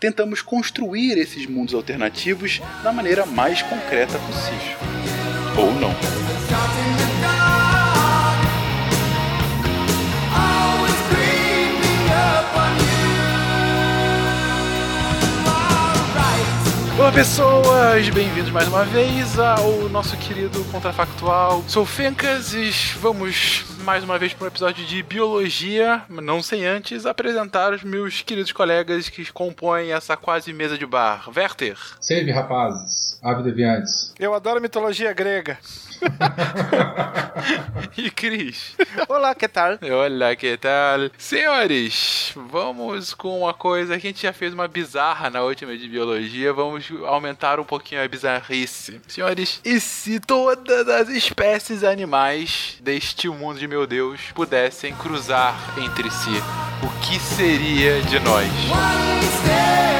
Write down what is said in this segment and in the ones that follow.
tentamos construir esses mundos alternativos da maneira mais concreta possível. Ou não. Olá pessoas, bem-vindos mais uma vez ao nosso querido Contrafactual. Sou Fencas e vamos mais uma vez para um episódio de Biologia, não sem antes apresentar os meus queridos colegas que compõem essa quase mesa de bar. Werther. Save, rapazes. Ave deviantes. Eu adoro mitologia grega. e Cris. Olá, que tal? Olá, que tal? Senhores, vamos com uma coisa que a gente já fez uma bizarra na última de biologia, vamos aumentar um pouquinho a bizarrice. Senhores, e se todas as espécies animais deste mundo de meu Deus pudessem cruzar entre si, o que seria de nós? One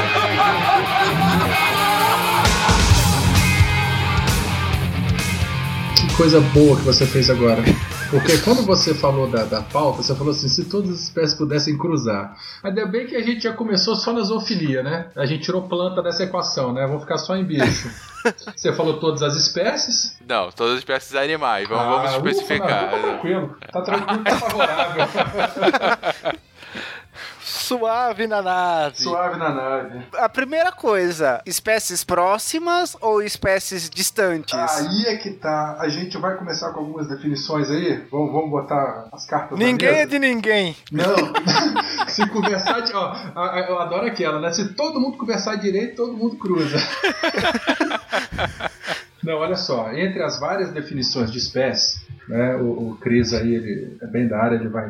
coisa boa que você fez agora. Porque quando você falou da, da pauta, você falou assim, se todas as espécies pudessem cruzar. Ainda bem que a gente já começou só na zoofilia, né? A gente tirou planta dessa equação, né? Vamos ficar só em bicho. Você falou todas as espécies? Não, todas as espécies animais. Vamos, ah, vamos especificar. Ufa, não, tá tranquilo. Tá tranquilo, tá favorável. Suave na nave. Suave na nave. A primeira coisa, espécies próximas ou espécies distantes? Aí é que tá. A gente vai começar com algumas definições aí. Vamos, vamos botar as cartas Ninguém é de ninguém. Não. Se conversar de. Ó, eu adoro aquela, né? Se todo mundo conversar direito, todo mundo cruza. Não, olha só. Entre as várias definições de espécie, né, o, o Cris aí, ele é bem da área, ele vai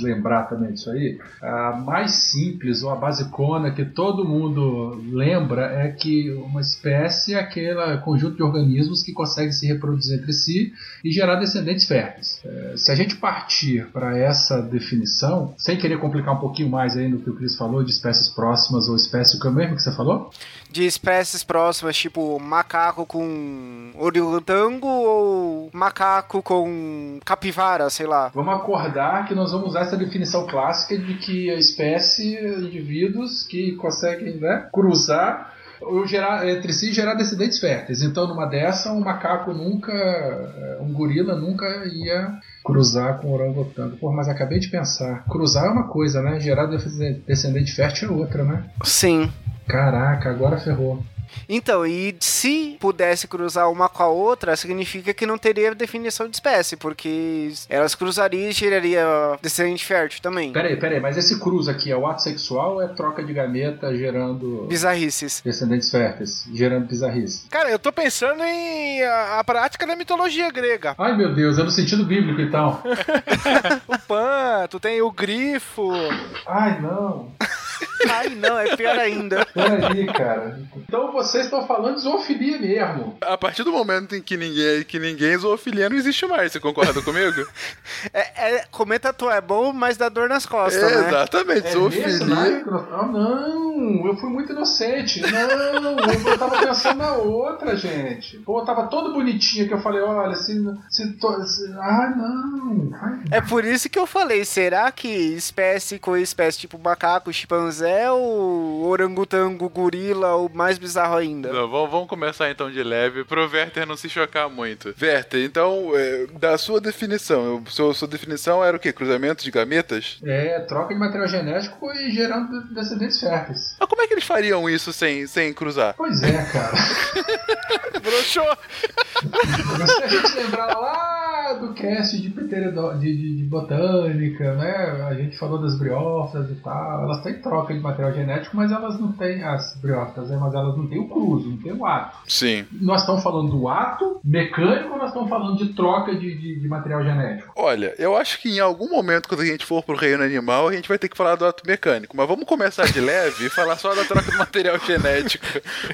lembrar também disso aí, a mais simples ou a basicona que todo mundo lembra é que uma espécie é aquele conjunto de organismos que consegue se reproduzir entre si e gerar descendentes férteis. É, se a gente partir para essa definição, sem querer complicar um pouquinho mais aí no que o Cris falou de espécies próximas ou espécie, o que mesmo que você falou? De espécies próximas, tipo macaco com orangotango ou macaco com capivara, sei lá. Vamos acordar que nós vamos usar essa definição clássica de que a espécie, indivíduos que conseguem né, cruzar ou gerar entre si gerar descendentes férteis. Então, numa dessa, um macaco nunca, um gorila nunca ia cruzar com o orangotango. Pô, mas acabei de pensar, cruzar é uma coisa, né? Gerar descendente fértil é outra, né? Sim. Caraca, agora ferrou. Então, e se pudesse cruzar uma com a outra, significa que não teria definição de espécie, porque elas cruzariam e geraria descendente fértil também. Peraí, peraí, mas esse cruz aqui é o ato sexual ou é troca de gameta gerando. Bizarrices. Descendentes férteis, gerando bizarrices? Cara, eu tô pensando em a, a prática da mitologia grega. Ai meu Deus, é no sentido bíblico então. o pan, tu tem o grifo. Ai não. Ai, não, é pior ainda. Peraí, cara. Então vocês estão falando de zoofilia mesmo. A partir do momento em que ninguém, que ninguém zoofilia, não existe mais. Você concorda comigo? É, é, comer tatu é bom, mas dá dor nas costas, É, né? Exatamente, É zoofilia. Ah, não, eu fui muito inocente. Não, eu tava pensando na outra, gente. Pô, eu tava todo bonitinho que eu falei, olha, se. se, to, se ah, não. Ai, É por isso que eu falei, será que espécie com espécie tipo macaco, chimpanzé ou orangotango, gorila ou mais bizarro ainda? Não, vamos, começar então de leve pro Werther não se chocar muito. Werther, então, é, da sua definição, eu- sua, sua definição era o quê? Cruzamento de gametas? É, troca de material genético e gerando descendentes férteis. Mas como é que eles fariam isso sem, sem cruzar? Pois é, cara. Broxou! Se a gente lembrar lá do cast de, de, de- de botânica, né? A gente falou das briófitas e tal. Elas têm troca de material genético, mas elas não têm as briófitas, né? mas elas não têm o cruzo, não tem o ato. Sim. Nós estamos falando do ato mecânico ou nós estamos falando de troca de, de- de material genético? Olha, eu acho que em algum momento, quando a gente for pro reino animal, a gente vai ter que falar do ato mecânico. Mas vamos começar de leve e falar só da troca do material genético.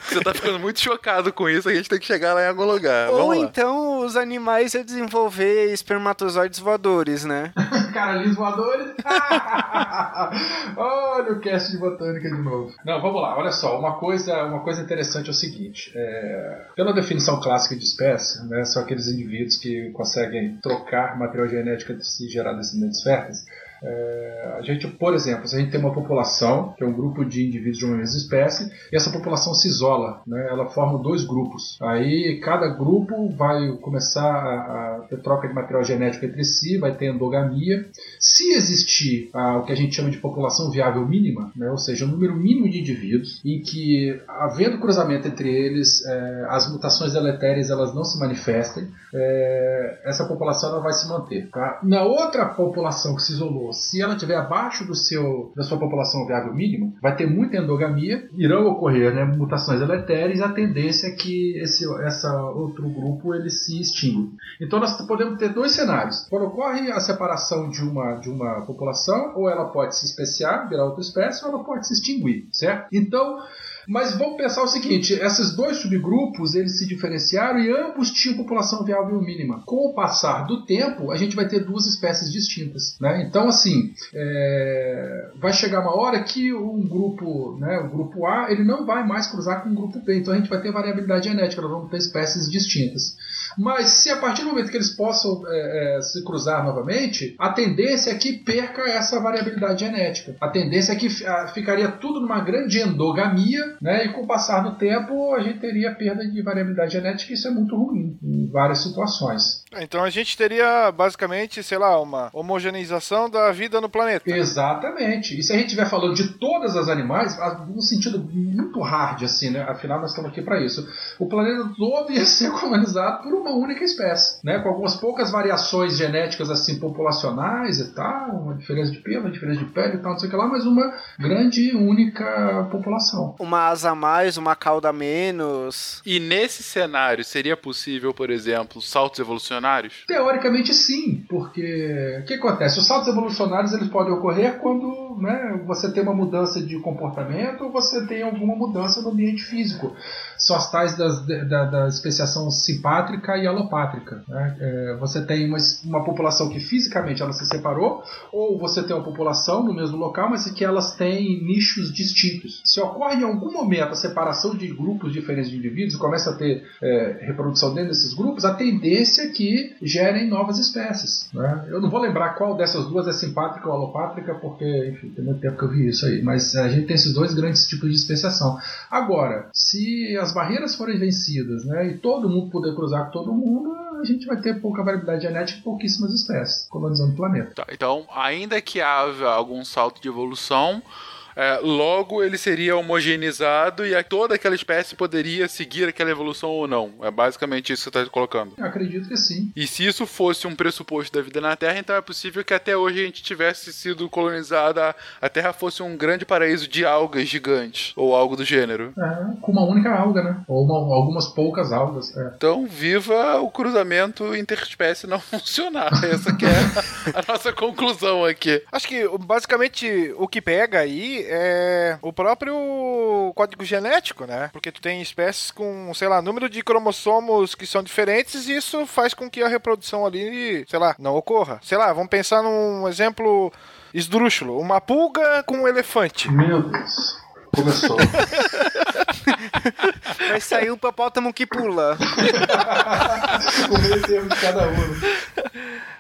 Você tá ficando muito chocado com isso, a gente tem que chegar lá em algum lugar. Ou Vamos lá. então os animais iam desenvolver espermatozoides voadores, né? Caralhinhos voadores. olha o cast botânica de novo. Não, vamos lá. Olha só, uma coisa, uma coisa interessante é o seguinte: é, pela definição clássica de espécie, né, são aqueles indivíduos que conseguem trocar material genético entre si e gerar descendentes férteis. É, a gente, por exemplo, se a gente tem uma população, que é um grupo de indivíduos de uma mesma espécie, e essa população se isola, né? ela forma dois grupos. Aí cada grupo vai começar a, a ter troca de material genético entre si, vai ter endogamia. Se existir ah, o que a gente chama de população viável mínima, né? ou seja, um número mínimo de indivíduos, em que, havendo cruzamento entre eles, eh, as mutações deletérias elas não se manifestem, eh, essa população ela vai se manter. tá? Na outra população que se isolou, se ela estiver abaixo do seu, da sua população viável mínima, vai ter muita endogamia, irão ocorrer né, mutações deletérias e a tendência é que esse essa outro grupo ele se extingue. Então nós podemos ter dois cenários. Quando ocorre a separação de uma, de uma população, ou ela pode se especiar, virar outra espécie, ou ela pode se extinguir, certo? Então, mas vamos pensar o seguinte: esses dois subgrupos eles se diferenciaram e ambos tinham população viável mínima. Com o passar do tempo, a gente vai ter duas espécies distintas. Né? Então, assim, é, vai chegar uma hora que um grupo, né, o grupo A, ele não vai mais cruzar com o grupo B. Então a gente vai ter variabilidade genética, nós vamos ter espécies distintas. Mas se a partir do momento que eles possam é, é, se cruzar novamente, a tendência é que perca essa variabilidade genética. A tendência é que ficaria tudo numa grande endogamia, né? E com o passar do tempo a gente teria perda de variabilidade genética, e isso é muito ruim em várias situações. Então a gente teria basicamente, sei lá, uma homogeneização da vida no planeta. Exatamente. E se a gente estiver falando de todas as animais, num sentido muito hard, assim, né? Afinal, nós estamos aqui para isso. O planeta todo ia ser colonizado por uma única espécie, né? Com algumas poucas variações genéticas, assim, populacionais e tal, uma diferença de pelo, uma diferença de pele e tal, não sei o que lá, mas uma grande e única população. Uma asa a mais, uma cauda a menos. E nesse cenário, seria possível, por exemplo, saltos evolucionários? Teoricamente sim, porque o que acontece? Os saltos evolucionários eles podem ocorrer quando né, você tem uma mudança de comportamento ou você tem alguma mudança no ambiente físico. São as tais das, da, da especiação simpátrica e alopátrica. Né? É, você tem uma, uma população que fisicamente ela se separou, ou você tem uma população no mesmo local, mas que elas têm nichos distintos. Se ocorre em algum momento a separação de grupos diferentes de indivíduos começa a ter é, reprodução dentro desses grupos, a tendência é que gerem novas espécies. Né? Eu não vou lembrar qual dessas duas é simpátrica ou alopátrica, porque, enfim, tem muito tempo que eu vi isso aí. Mas a gente tem esses dois grandes tipos de especiação. Agora, se as barreiras forem vencidas né, e todo mundo puder cruzar com todo mundo, a gente vai ter pouca variabilidade genética e pouquíssimas espécies colonizando o planeta. Tá, então, ainda que haja algum salto de evolução, é, logo ele seria homogeneizado e a- toda aquela espécie poderia seguir aquela evolução ou não. É basicamente isso que você está colocando. Eu acredito que sim. E se isso fosse um pressuposto da vida na Terra, então é possível que até hoje a gente tivesse sido colonizada, a Terra fosse um grande paraíso de algas gigantes, ou algo do gênero. É, com uma única alga, né? Ou uma- algumas poucas algas. é. Então, viva o cruzamento interespécie não funcionar. Essa que é a nossa conclusão aqui. Acho que basicamente o que pega aí é o próprio código genético, né? Porque tu tem espécies com, sei lá, número de cromossomos que são diferentes e isso faz com que a reprodução ali, sei lá, não ocorra. Sei lá, vamos pensar num exemplo esdrúxulo. Uma pulga com um elefante. Meu Deus. Começou. Vai sair o papótamo que pula. o meio termo de cada um.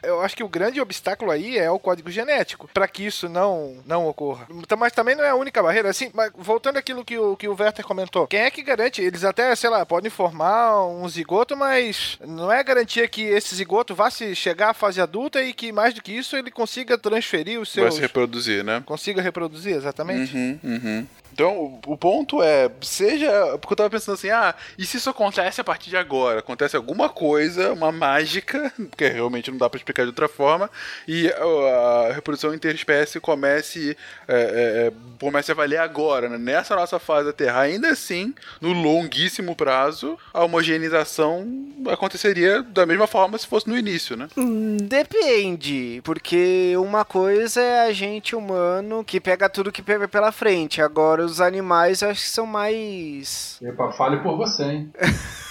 Eu acho que o grande obstáculo aí é o código genético, para que isso não não ocorra. Então, Mas também não é a única barreira. Assim, voltando àquilo que o, que o Werther comentou, quem é que garante? Eles até, sei lá, podem formar um zigoto, mas não é garantia que esse zigoto vá se chegar à fase adulta e que mais do que isso ele consiga transferir os Vai seus. se reproduzir, né? Consiga reproduzir, exatamente. Uhum, uhum. Então, o, ponto é, seja. Porque eu tava pensando assim, ah, e se isso acontece a partir de agora? Acontece alguma coisa, uma mágica, porque realmente não dá pra explicar de outra forma, e a reprodução interespécie comece, é, é, é, comece a valer agora, né? Nessa nossa fase da Terra. Ainda assim, no longuíssimo prazo, a homogeneização aconteceria da mesma forma se fosse no início, né? Hum, Depende, porque uma coisa é a gente humano que pega tudo que pega pela frente. Agora, os animais eu acho que são mais. Epa, fale por você, hein?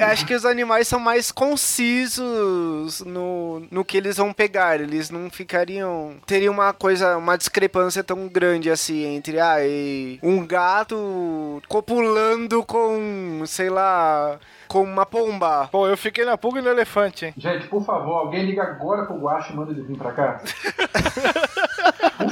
Acho que os animais são mais concisos no, no que eles vão pegar. Eles não ficariam. Teria uma coisa, uma discrepância tão grande assim entre ah, e um gato copulando com, sei lá, com uma pomba. Pô, eu fiquei na pulga e no elefante, hein? Gente, por favor, alguém liga agora pro Guache e manda ele vir pra cá.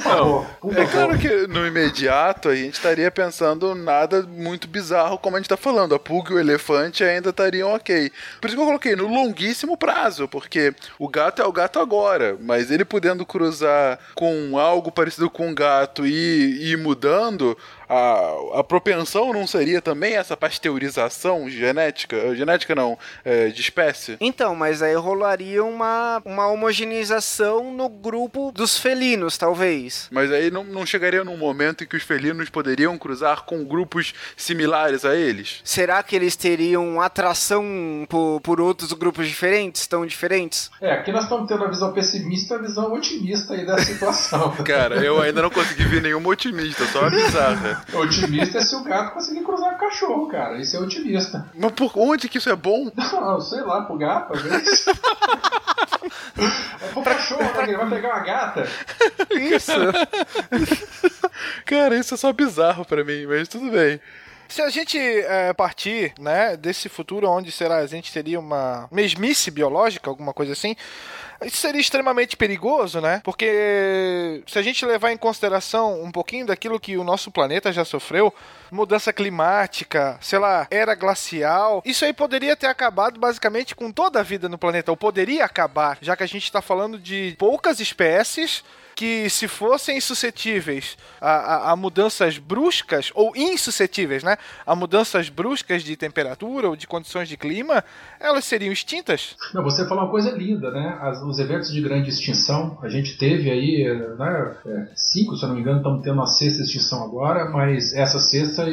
Por favor, por É claro que no imediato a gente estaria pensando nada muito bizarro como a gente tá falando. A pulga e o elefante ainda estariam ok. Por isso que eu coloquei no longuíssimo prazo, porque o gato é o gato agora, mas ele podendo cruzar com algo parecido com um gato e e ir mudando, a, a propensão não seria também essa pasteurização genética? Eh, Genética não, é, de espécie? Então, mas aí rolaria uma, uma homogeneização no grupo dos felinos, talvez. Mas aí não, não chegaria num momento em que os felinos poderiam cruzar com grupos similares a eles? Será que eles teriam atração por, por outros grupos diferentes, tão diferentes? É, aqui nós estamos tendo a visão pessimista e a visão otimista aí da situação. Cara, eu ainda não consegui ver nenhuma otimista, só uma bizarra. Otimista é se o gato conseguir cruzar com o cachorro, cara. Isso é otimista. Mas por onde que isso é bom? Não, sei lá, pro gato, às vezes. É pro cachorro, né? Ele vai pegar uma gata. Isso. Cara, isso é só bizarro pra mim, mas tudo bem. Se a gente é, partir, né, desse futuro onde será a gente teria uma mesmice biológica, alguma coisa assim, isso seria extremamente perigoso, né? Porque se a gente levar em consideração um pouquinho daquilo que o nosso planeta já sofreu, mudança climática, sei lá, era glacial, isso aí poderia ter acabado basicamente com toda a vida no planeta, ou poderia acabar, já que a gente está falando de poucas espécies que se fossem suscetíveis a, a- a mudanças bruscas, ou insuscetíveis, né? A mudanças bruscas de temperatura ou de condições de clima, elas seriam extintas. Não, você falou uma coisa linda, né? As- os eventos de grande extinção, a gente teve aí, né, é, cinco, se eu não me engano, estamos tendo uma sexta extinção agora, mas essa sexta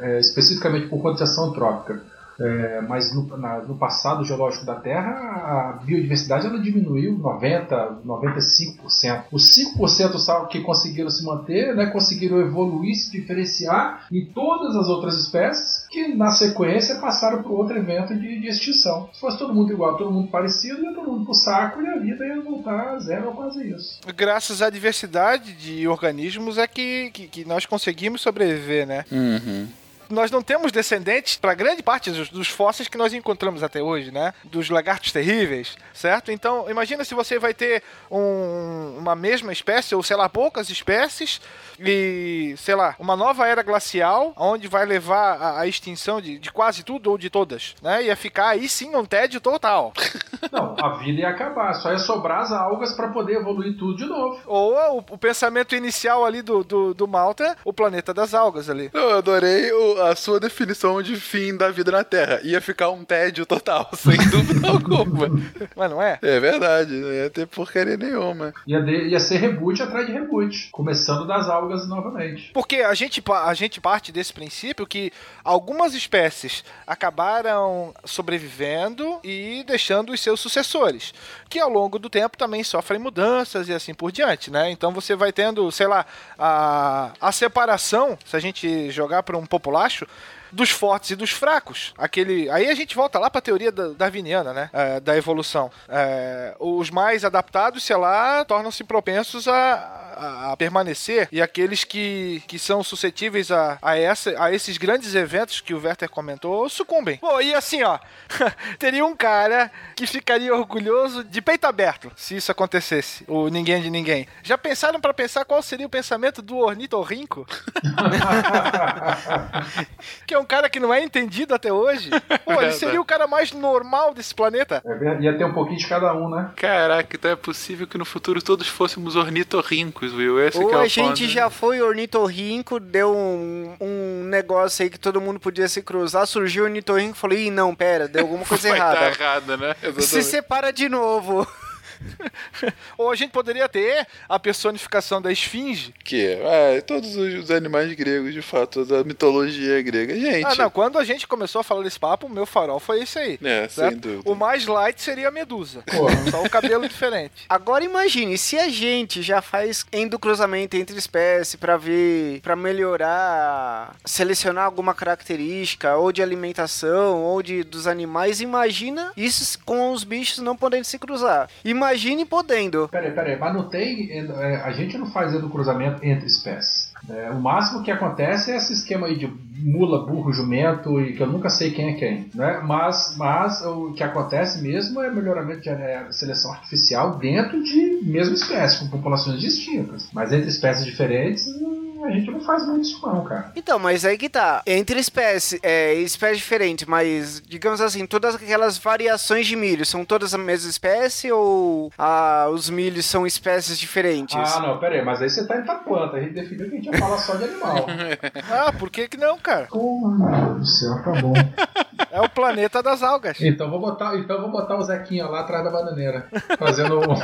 é, especificamente por ação antrópica. É, mas no, na- no passado geológico da Terra, a biodiversidade ela diminuiu 90, 95%. Os 5% só que conseguiram se manter, né, conseguiram evoluir, se diferenciar em todas as outras espécies que na sequência passaram para outro evento de, de extinção. Se fosse todo mundo igual, todo mundo parecido, ia todo mundo pro saco e a vida ia voltar a zero ou quase isso. Graças à diversidade de organismos é que, que, que nós conseguimos sobreviver, né? Uhum. Nós não temos descendentes para grande parte dos, dos fósseis que nós encontramos até hoje, né? Dos lagartos terríveis, certo? Então, imagina se você vai ter um- uma mesma espécie, ou sei lá, poucas espécies, e, sei lá, uma nova era glacial, onde vai levar a, a extinção de, de quase tudo ou de todas, né? Ia ficar aí sim um tédio total. Não, a vida ia acabar, só ia sobrar as algas para poder evoluir tudo de novo. Ou o, o pensamento inicial ali do, do, do Malta, o planeta das algas ali. Eu adorei o- a sua definição de fim da vida na Terra. Ia ficar um tédio total, sem dúvida alguma. Mas não é? É verdade, não ia ter porcaria nenhuma. Ia, de- ia ser reboot atrás de reboot, começando das algas novamente. Porque a gente, a gente parte desse princípio que algumas espécies acabaram sobrevivendo e deixando os seus sucessores, que ao longo do tempo também sofrem mudanças e assim por diante, né? Então você vai tendo, sei lá, a, a separação, se a gente jogar para um populacho, dos fortes e dos fracos. Aquele, aí a gente volta lá para a teoria da, darwiniana, né? É, da evolução. É, os mais adaptados, sei lá, tornam-se propensos a, a, a, permanecer e aqueles que, que são suscetíveis a, a, essa, a esses grandes eventos que o Werther comentou sucumbem. Pô, e assim, ó, teria um cara que ficaria orgulhoso de peito aberto se isso acontecesse, o ninguém de ninguém. Já pensaram para pensar qual seria o pensamento do ornitorrinco? que é um cara que não é entendido até hoje. Pô, ele seria o cara mais normal desse planeta. É, ia ter um pouquinho de cada um, né? Caraca, então é possível que no futuro todos fôssemos ornitorrincos, Will. Esse Ou que é o a gente ponto. já foi ornitorrinco, deu um, um negócio aí que todo mundo podia se cruzar, surgiu o ornitorrinco e falou, ih, não, pera, deu alguma coisa Vai errada. dar errado, né? Se separa de novo. Ou a gente poderia ter a personificação da esfinge. Que é, todos os animais gregos, de fato, da mitologia grega. Gente, Ah, não, quando a gente começou a falar desse papo, o meu farol foi esse aí. É, certo? sem dúvida. O mais light seria a medusa. Pô. Só o cabelo diferente. Agora imagine, se a gente já faz endocruzamento entre espécies pra ver, pra melhorar, selecionar alguma característica ou de alimentação ou de dos animais, imagina isso com os bichos não podendo se cruzar. Imagine podendo. Peraí, peraí, mas não tem. é, a gente não faz cruzamento entre espécies. É, o máximo que acontece é esse esquema aí de mula, burro, jumento, e que eu nunca sei quem é quem. Né? Mas, mas o que acontece mesmo é melhoramento de é, seleção artificial dentro de mesma espécie, com populações distintas. Mas entre espécies diferentes, a gente não faz muito isso não, cara. Então, mas aí que tá. Entre espécies, é, espécies diferentes, mas digamos assim, todas aquelas variações de milho são todas a mesma espécie ou ah, os milhos são espécies diferentes? Ah, não, peraí, mas aí você tá indo pra planta. A gente definiu que a gente ia falar só de animal. Ah, por que que não, cara? Porra, meu Deus do céu, tá bom. É o planeta das algas. Então vou botar, então vou botar o Zequinha lá atrás da bananeira, fazendo um,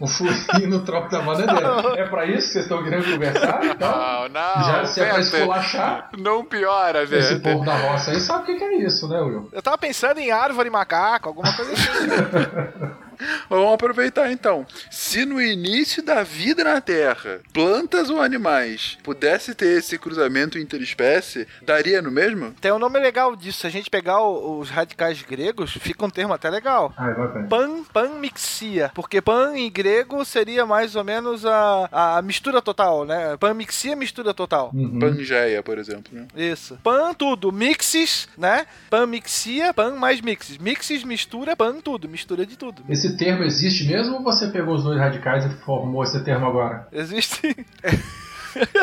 um furinho no tronco da bananeira. É pra isso que vocês estão querendo conversar? Então, Não, não. já se é pra esculachar, Não piora, esse velho. povo da roça aí sabe o que que é isso, né, Will? Eu tava pensando em árvore macaco, alguma coisa assim. Vamos aproveitar então. Se no início da vida na Terra, plantas ou animais pudesse ter esse cruzamento interespécie, daria no mesmo? Tem um nome legal disso. Se a gente pegar os radicais gregos, fica um termo até legal. Vai, vai. Pan, panmixia. Porque pan em grego seria mais ou menos a, a mistura total, né? Panmixia, mistura total. Uhum. Pangeia, por exemplo. Né? Isso. Pan tudo, mixes, né? Panmixia, pan mais mixes. Mixes, mistura, pan tudo, mistura de tudo. Esse termo existe mesmo ou você pegou os dois radicais e formou esse termo agora? Existe.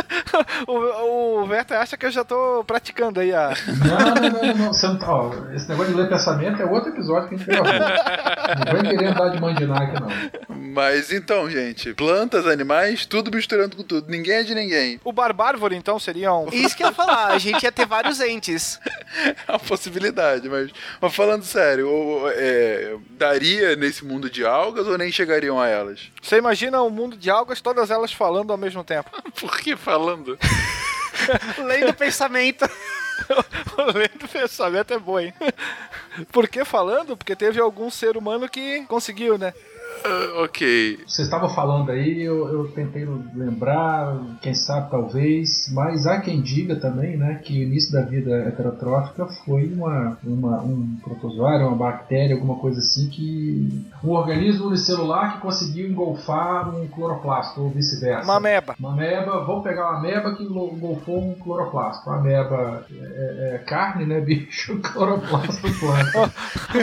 o, o Werther acha que eu já tô praticando aí a. Não, não, não, não. Você tá- ó, esse negócio de ler pensamento é outro episódio que a gente gravou. Não vem querer andar de mandinar aqui, não. Mas então, gente, plantas, animais, tudo misturando com tudo. Ninguém é de ninguém. O barbárvore, então, seria um. Isso que eu ia falar, a gente ia ter vários entes. É uma possibilidade, mas, mas falando sério, o- é, daria nesse mundo de algas ou nem chegariam a elas? Você imagina um mundo de algas, todas elas falando ao mesmo tempo. Por que falando? Lendo pensamento. Lendo pensamento é bom, hein? Por que falando? Porque teve algum ser humano que conseguiu, né? Ah, ok. Vocês estavam falando aí, eu, eu tentei lembrar, quem sabe talvez, mas há quem diga também, né, que o início da vida heterotrófica foi uma, uma, um protozoário, uma bactéria, alguma coisa assim, que um organismo unicelular que conseguiu engolfar um cloroplasto, ou vice-versa. Uma ameba. Uma ameba, vamos pegar uma ameba que engol- engolfou um cloroplasto. Uma ameba é, é carne, né, bicho? Cloroplasto planta.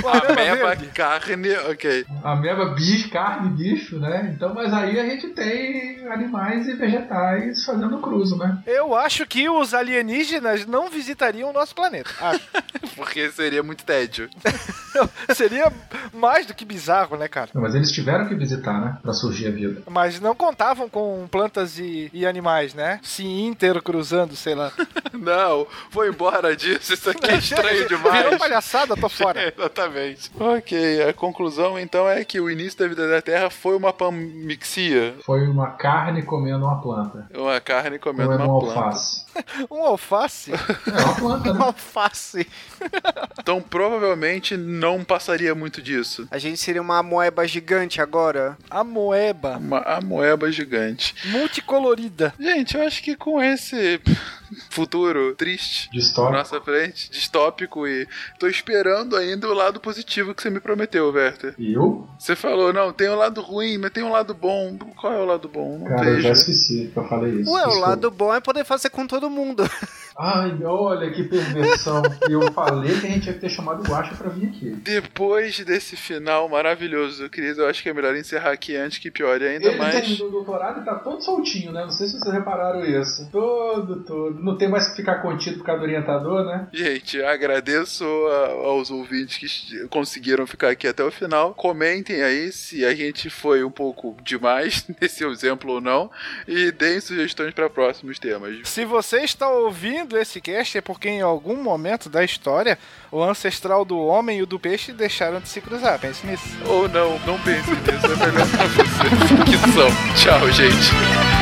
Uma ameba carne, ok. Ameba, bicho, carne, bicho, né? Então, mas aí a gente tem animais e vegetais fazendo cruzo, né? Eu acho que os alienígenas não visitariam o nosso planeta. Acho. Porque seria muito tédio. Seria mais do que bizarro, né, cara? Não, mas eles tiveram que visitar, né? Pra surgir a vida. Mas não contavam com plantas e, e animais, né? Se intercruzando, sei lá. Não, vou embora disso, isso aqui é estranho demais. Virou palhaçada, tô fora. É, exatamente. Ok, a conclusão então é que o início da vida da Terra foi uma pamixia, Foi uma carne comendo uma planta. uma carne comendo Comendo uma um planta. alface. Um alface? É uma planta, né? Alface. Então provavelmente não não passaria muito disso. A gente seria uma moeba gigante agora. A moeba. Uma amoeba gigante. Multicolorida. Gente, eu acho que com esse futuro triste na Distópico. nossa frente, distópico e tô esperando ainda o lado positivo que você me prometeu, Werther. E eu? Você falou, não, tem um lado ruim, mas tem um lado bom. Qual é o lado bom? Não Cara, eu vejo. já esqueci que eu falei isso. Ué, o Desculpa. lado bom é poder fazer com todo mundo. Ai, olha que perversão. eu falei que a gente ia ter chamado o Guacha pra vir aqui. Depois desse final maravilhoso, Cris, eu acho que é melhor encerrar aqui antes que piore ainda Ele mais. terminou o doutorado e tá todo soltinho, né? Não sei se vocês repararam isso. Todo, todo. Não tem mais que ficar contido por causa do orientador, né? Gente, agradeço a- aos ouvintes que conseguiram ficar aqui até o final. Comentem aí se a gente foi um pouco demais nesse exemplo ou não. E deem sugestões para próximos temas. Se você está ouvindo esse cast, é porque em algum momento da história, o ancestral do homem e o do peixe deixaram de se cruzar. Pense nisso. Ou não, não pense nisso, é melhor pra você. Ficção. Tchau, gente.